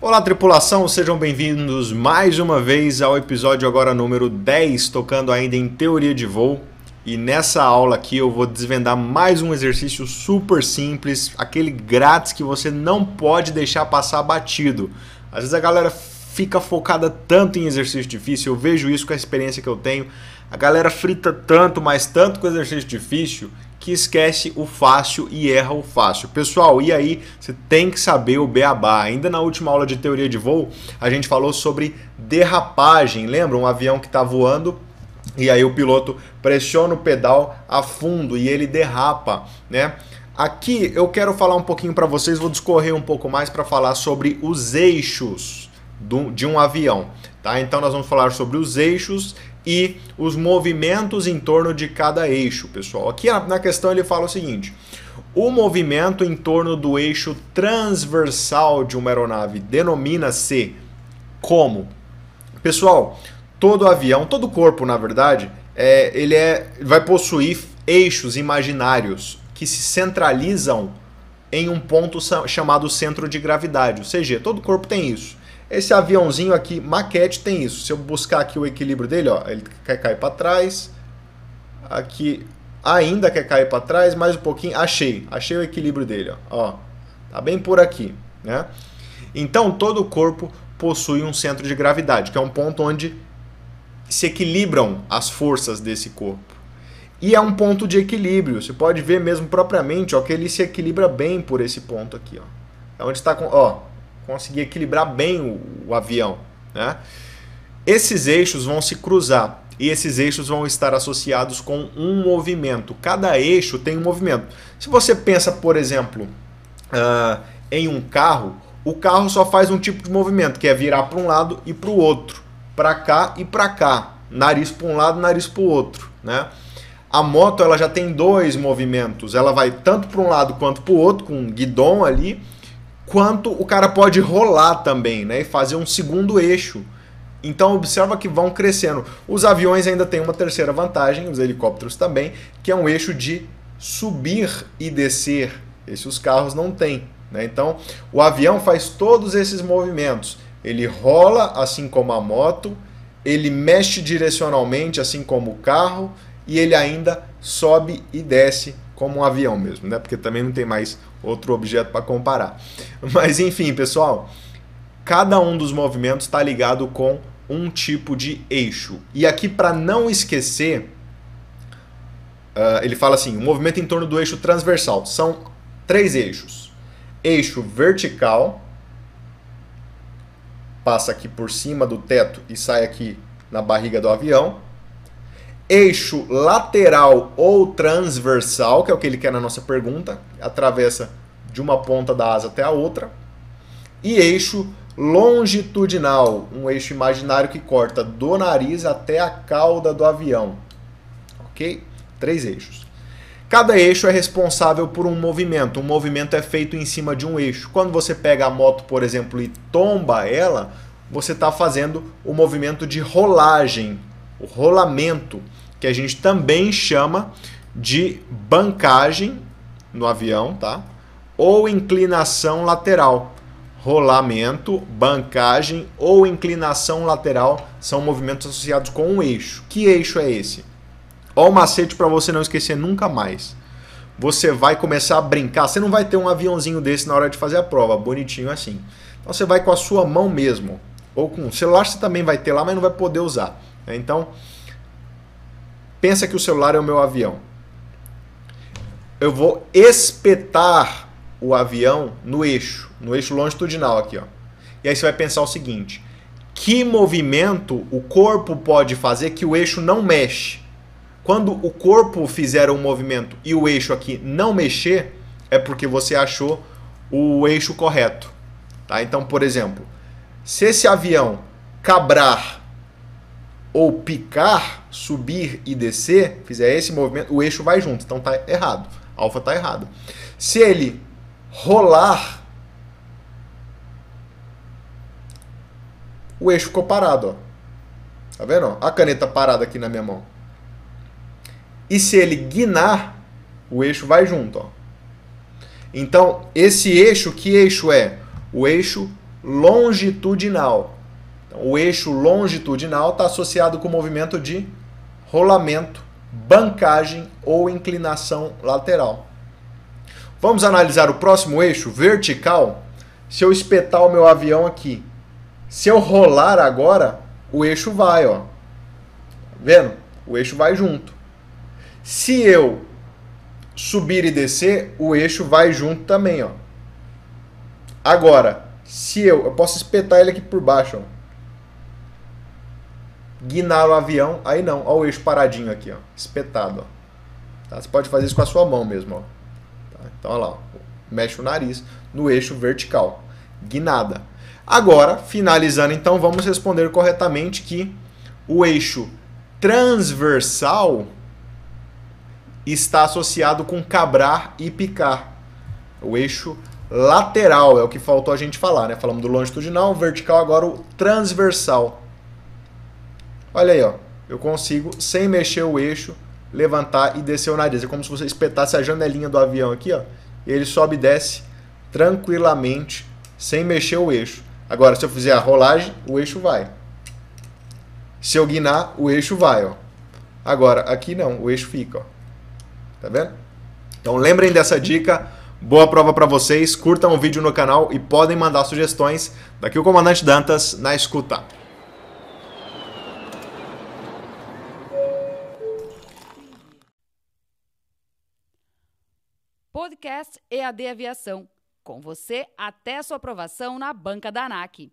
Olá, tripulação, sejam bem-vindos mais uma vez ao episódio agora número 10, tocando ainda em teoria de voo. E nessa aula aqui eu vou desvendar mais um exercício super simples, aquele grátis que você não pode deixar passar batido. Às vezes a galera fica focada tanto em exercício difícil, eu vejo isso com a experiência que eu tenho. A galera frita tanto, mas tanto com exercício difícil, que esquece o fácil e erra o fácil. Pessoal, e aí você tem que saber o beabá. Ainda na última aula de teoria de voo, a gente falou sobre derrapagem. Lembra? Um avião que está voando e aí o piloto pressiona o pedal a fundo e ele derrapa, né? Aqui eu quero falar um pouquinho para vocês, vou discorrer um pouco mais para falar sobre os eixos de um avião, tá? Então nós vamos falar sobre os eixos e os movimentos em torno de cada eixo, pessoal. Aqui na questão ele fala o seguinte: o movimento em torno do eixo transversal de uma aeronave denomina-se como? Pessoal, todo avião, todo corpo, na verdade, é, ele é, vai possuir eixos imaginários que se centralizam em um ponto chamado centro de gravidade. Ou seja, todo corpo tem isso. Esse aviãozinho aqui, maquete, tem isso. Se eu buscar aqui o equilíbrio dele, ó, ele quer cair para trás. Aqui ainda quer cair para trás, mais um pouquinho. Achei, achei o equilíbrio dele, ó. ó. Tá bem por aqui, né? Então, todo o corpo possui um centro de gravidade, que é um ponto onde se equilibram as forças desse corpo. E é um ponto de equilíbrio. Você pode ver mesmo propriamente, ó, que ele se equilibra bem por esse ponto aqui, ó. É onde está com, ó, conseguir equilibrar bem o, o avião. Né? Esses eixos vão se cruzar e esses eixos vão estar associados com um movimento. Cada eixo tem um movimento. Se você pensa, por exemplo, uh, em um carro, o carro só faz um tipo de movimento, que é virar para um lado e para o outro, para cá e para cá, nariz para um lado, nariz para o outro, né? A moto ela já tem dois movimentos, ela vai tanto para um lado quanto para o outro, com um guidão ali, quanto o cara pode rolar também, né? E fazer um segundo eixo. Então observa que vão crescendo. Os aviões ainda têm uma terceira vantagem, os helicópteros também, que é um eixo de subir e descer. Esse os carros não têm. Né? Então o avião faz todos esses movimentos. Ele rola assim como a moto, ele mexe direcionalmente assim como o carro e ele ainda sobe e desce como um avião mesmo, né? Porque também não tem mais outro objeto para comparar. Mas enfim, pessoal, cada um dos movimentos está ligado com um tipo de eixo. E aqui, para não esquecer, uh, ele fala assim: o movimento em torno do eixo transversal são três eixos: eixo vertical, passa aqui por cima do teto e sai aqui na barriga do avião eixo lateral ou transversal, que é o que ele quer na nossa pergunta, atravessa de uma ponta da asa até a outra, e eixo longitudinal, um eixo imaginário que corta do nariz até a cauda do avião. Ok? Três eixos. Cada eixo é responsável por um movimento. Um movimento é feito em cima de um eixo. Quando você pega a moto, por exemplo, e tomba ela, você está fazendo o movimento de rolagem, o rolamento que a gente também chama de bancagem no avião, tá? Ou inclinação lateral. Rolamento, bancagem ou inclinação lateral são movimentos associados com um eixo. Que eixo é esse? Ó o macete para você não esquecer nunca mais. Você vai começar a brincar, você não vai ter um aviãozinho desse na hora de fazer a prova, bonitinho assim. Então você vai com a sua mão mesmo, ou com o celular você também vai ter lá, mas não vai poder usar. Então, Pensa que o celular é o meu avião. Eu vou espetar o avião no eixo, no eixo longitudinal aqui, ó. E aí você vai pensar o seguinte: que movimento o corpo pode fazer que o eixo não mexe? Quando o corpo fizer um movimento e o eixo aqui não mexer, é porque você achou o eixo correto. Tá? Então, por exemplo, se esse avião cabrar ou picar, subir e descer, fizer esse movimento, o eixo vai junto. Então tá errado. Alfa tá errado. Se ele rolar, o eixo ficou parado, ó. Tá vendo? A caneta parada aqui na minha mão. E se ele guinar, o eixo vai junto, ó. Então, esse eixo, que eixo é? O eixo longitudinal. Então, o eixo longitudinal está associado com o movimento de rolamento, bancagem ou inclinação lateral. Vamos analisar o próximo eixo, vertical. Se eu espetar o meu avião aqui, se eu rolar agora, o eixo vai, ó. Vendo? O eixo vai junto. Se eu subir e descer, o eixo vai junto também, ó. Agora, se eu, eu posso espetar ele aqui por baixo, ó. Guinar o avião, aí não, ó o eixo paradinho aqui, ó, espetado, ó. Tá? Você pode fazer isso com a sua mão mesmo, ó. Tá? Então, olha lá, ó. mexe o nariz no eixo vertical, guinada. Agora, finalizando, então, vamos responder corretamente que o eixo transversal está associado com cabrar e picar. O eixo lateral é o que faltou a gente falar, né? Falamos do longitudinal, vertical, agora o transversal. Olha aí, ó. Eu consigo, sem mexer o eixo, levantar e descer o nariz. É como se você espetasse a janelinha do avião aqui, ó. Ele sobe e desce tranquilamente, sem mexer o eixo. Agora, se eu fizer a rolagem, o eixo vai. Se eu guinar, o eixo vai, ó. Agora, aqui não, o eixo fica, ó. Tá vendo? Então lembrem dessa dica. Boa prova para vocês. Curtam o vídeo no canal e podem mandar sugestões. Daqui o comandante Dantas na escuta. Podcast EAD Aviação. Com você até sua aprovação na banca da ANAC.